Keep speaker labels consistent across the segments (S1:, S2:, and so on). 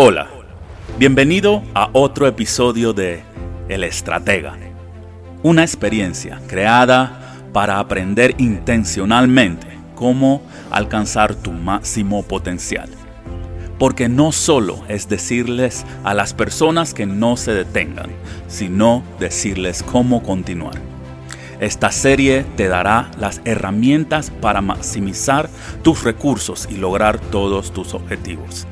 S1: Hola, bienvenido a otro episodio de El Estratega, una experiencia creada para aprender intencionalmente cómo alcanzar tu máximo potencial. Porque no solo es decirles a las personas que no se detengan, sino decirles cómo continuar. Esta serie te dará las herramientas para maximizar tus recursos y lograr todos tus objetivos.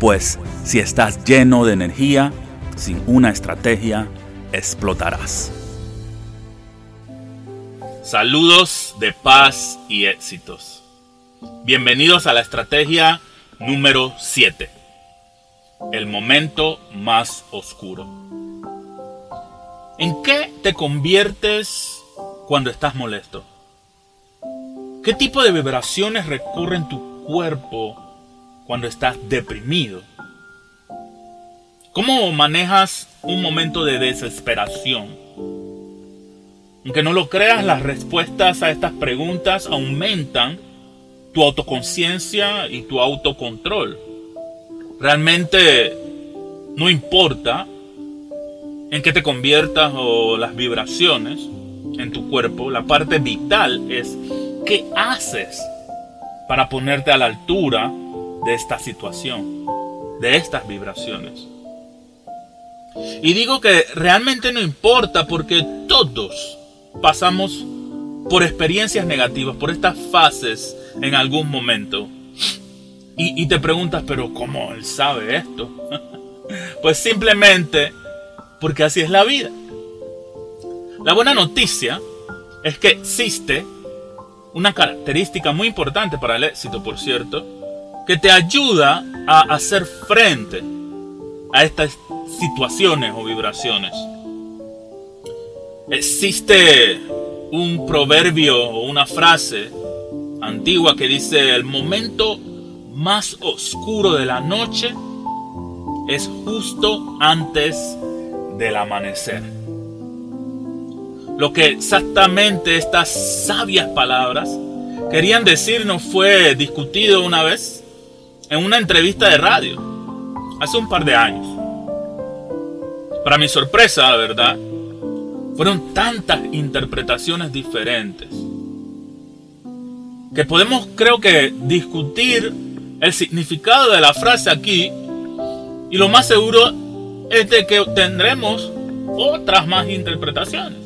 S1: Pues si estás lleno de energía, sin una estrategia, explotarás. Saludos de paz y éxitos. Bienvenidos a la estrategia número 7. El momento más oscuro. ¿En qué te conviertes cuando estás molesto? ¿Qué tipo de vibraciones recorren tu cuerpo cuando estás deprimido? ¿Cómo manejas un momento de desesperación? Aunque no lo creas, las respuestas a estas preguntas aumentan tu autoconciencia y tu autocontrol. Realmente no importa en qué te conviertas o las vibraciones, en tu cuerpo, la parte vital es qué haces para ponerte a la altura de esta situación, de estas vibraciones. Y digo que realmente no importa porque todos pasamos por experiencias negativas, por estas fases en algún momento. Y, te preguntas, pero ¿cómo él sabe esto? pues simplemente porque así es la vida. La buena noticia es que existe una característica muy importante para el éxito, por cierto, que te ayuda a hacer frente a estas situaciones o vibraciones. Existe un proverbio o una frase antigua que dice, el momento más oscuro de la noche es justo antes del amanecer. Lo que exactamente estas sabias palabras querían decirnos fue discutido una vez en una entrevista de radio, hace un par de años. Para mi sorpresa, la verdad, fueron tantas interpretaciones diferentes que podemos creo que discutir el significado de la frase aquí y lo más seguro es de que tendremos otras más interpretaciones.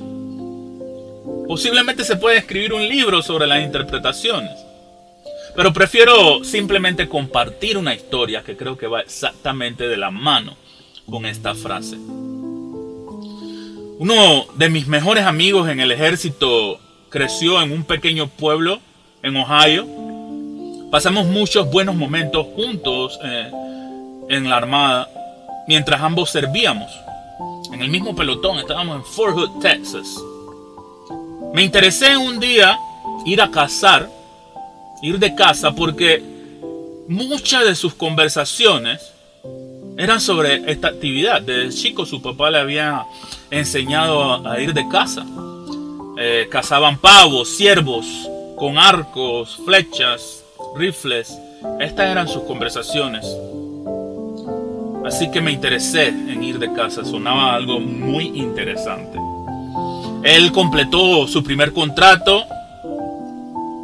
S1: Posiblemente se puede escribir un libro sobre las interpretaciones. Pero prefiero simplemente compartir una historia que creo que va exactamente de la mano con esta frase. Uno de mis mejores amigos en el ejército creció en un pequeño pueblo en Ohio. Pasamos muchos buenos momentos juntos eh, en la armada mientras ambos servíamos. En el mismo pelotón estábamos en Fort Hood, Texas. Me interesé un día ir a cazar, ir de casa, porque muchas de sus conversaciones eran sobre esta actividad. Desde chico su papá le había enseñado a, ir de caza. Eh, cazaban pavos, ciervos, con arcos, flechas, rifles. Estas eran sus conversaciones. Así que me interesé en ir de casa. Sonaba algo muy interesante. Él completó su primer contrato.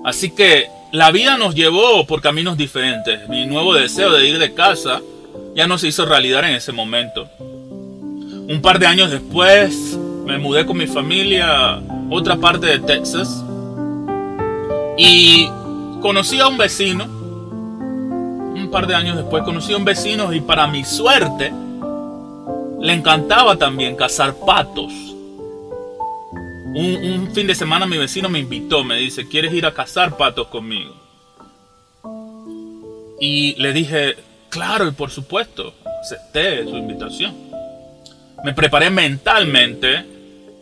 S1: Así que la vida nos llevó por caminos diferentes. Mi nuevo deseo de ir de casa ya no se hizo realidad en ese momento. Un par de años después me mudé con mi familia a otra parte de Texas y conocí a un vecino. Un par de años después conocí a un vecino y para mi suerte le encantaba también cazar patos. Un, fin de semana mi vecino me invitó, me dice, ¿quieres ir a cazar patos conmigo? Y le dije, claro y por supuesto, acepté su invitación. Me preparé mentalmente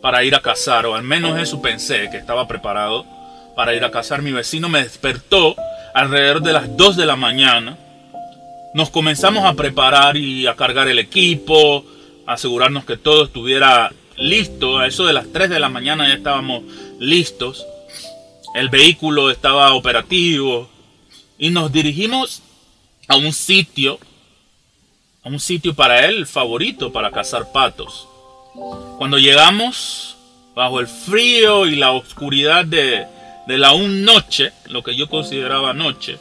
S1: para ir a cazar, o al menos eso pensé, que estaba preparado para ir a cazar. Mi vecino me despertó alrededor de las 2 de la mañana. Nos comenzamos a preparar y a cargar el equipo, asegurarnos que todo estuviera listo, a eso de las 3 de la mañana ya estábamos listos, el vehículo estaba operativo y nos dirigimos a un sitio a un sitio para él favorito para cazar patos. Cuando llegamos, bajo el frío y la oscuridad de, de la noche, lo que yo consideraba noche,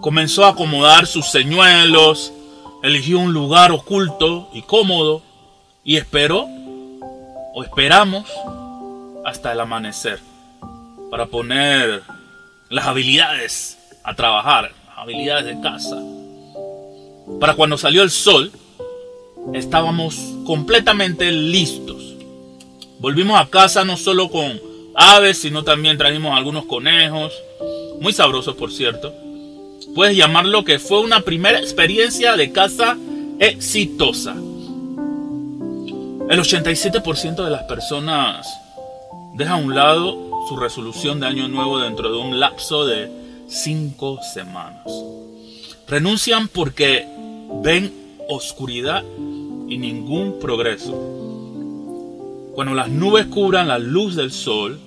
S1: comenzó a acomodar sus señuelos, eligió un lugar oculto y cómodo y esperó o esperamos hasta el amanecer para poner las habilidades a trabajar, las habilidades de casa. Para cuando salió el sol, estábamos completamente listos. Volvimos a casa no solo con aves, sino también trajimos algunos conejos, muy sabrosos por cierto. Puedes llamarlo que fue una primera experiencia de casa exitosa. El 87% de las personas deja a un lado su resolución de año nuevo dentro de un lapso de 5 semanas. Renuncian porque ven oscuridad y ningún progreso. Cuando las nubes cubran la luz del sol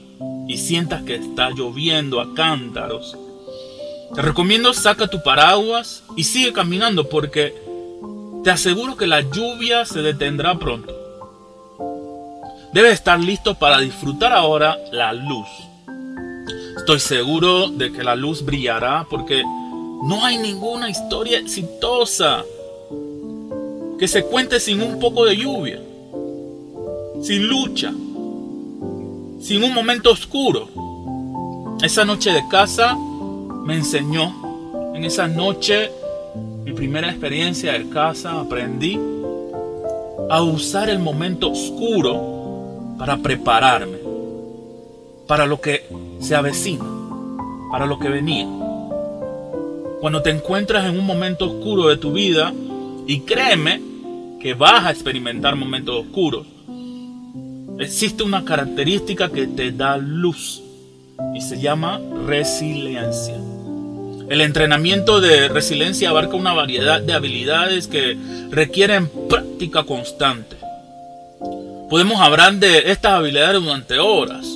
S1: y sientas que está lloviendo a cántaros, te recomiendo saca tu paraguas y sigue caminando porque te aseguro que la lluvia se detendrá pronto. Debes estar listo para disfrutar ahora la luz. Estoy seguro de que la luz brillará porque no hay ninguna historia exitosa que se cuente sin un poco de lluvia, sin lucha, sin un momento oscuro. Esa noche de casa me enseñó, en esa noche, mi primera experiencia de casa, aprendí a usar el momento oscuro para prepararme, para lo que se avecina, para lo que venía. Cuando te encuentras en un momento oscuro de tu vida, y créeme que vas a experimentar momentos oscuros, existe una característica que te da luz y se llama resiliencia. El entrenamiento de resiliencia abarca una variedad de habilidades que requieren práctica constante. Podemos hablar de estas habilidades durante horas,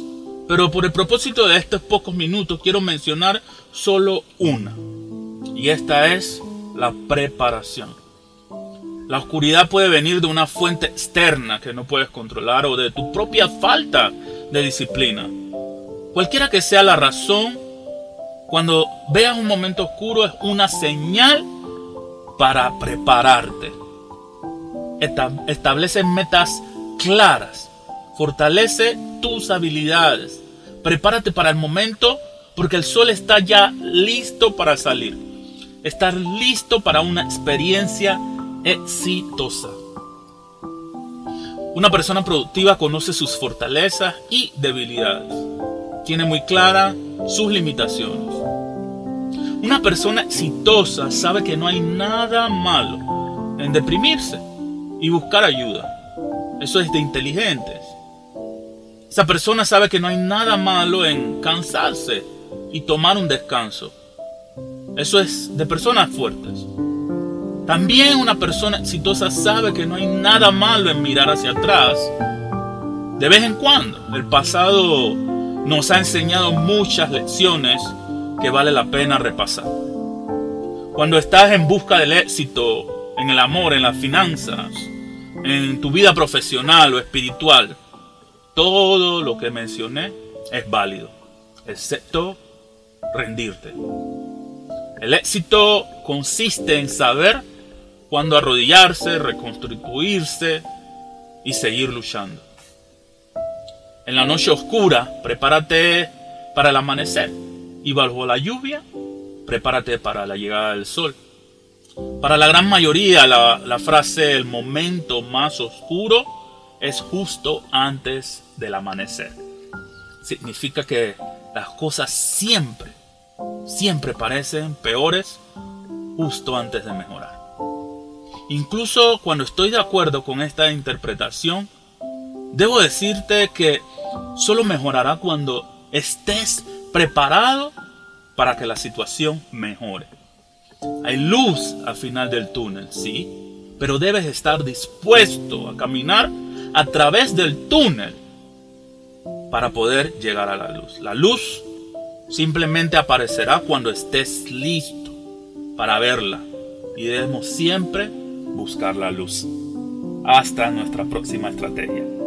S1: pero por el propósito de estos pocos minutos quiero mencionar solo una. Y esta es la preparación. La oscuridad puede venir de una fuente externa que no puedes controlar o de tu propia falta de disciplina. Cualquiera que sea la razón, cuando veas un momento oscuro es una señal para prepararte. Establece metas claras. Fortalece tus habilidades. Prepárate para el momento porque el sol está ya listo para salir. Estar listo para una experiencia exitosa. Una persona productiva conoce sus fortalezas y debilidades. Tiene muy clara sus limitaciones. Una persona exitosa sabe que no hay nada malo en deprimirse y buscar ayuda. Eso es de inteligentes. Esa persona sabe que no hay nada malo en cansarse y tomar un descanso. Eso es de personas fuertes. También una persona exitosa sabe que no hay nada malo en mirar hacia atrás. De vez en cuando, el pasado nos ha enseñado muchas lecciones que vale la pena repasar. Cuando estás en busca del éxito, en el amor, en las finanzas, en tu vida profesional o espiritual, todo lo que mencioné es válido, excepto rendirte. El éxito consiste en saber cuándo arrodillarse, reconstituirse y seguir luchando. En la noche oscura, prepárate para el amanecer y bajo la lluvia, prepárate para la llegada del sol. Para la gran mayoría, la, frase el momento más oscuro es justo antes del amanecer. Significa que las cosas siempre, siempre parecen peores justo antes de mejorar. Incluso cuando estoy de acuerdo con esta interpretación, debo decirte que solo mejorará cuando estés preparado para que la situación mejore. Hay luz al final del túnel, sí, pero debes estar dispuesto a caminar a través del túnel para poder llegar a la luz. La luz simplemente aparecerá cuando estés listo para verla y debemos siempre buscar la luz. Hasta nuestra próxima estrategia.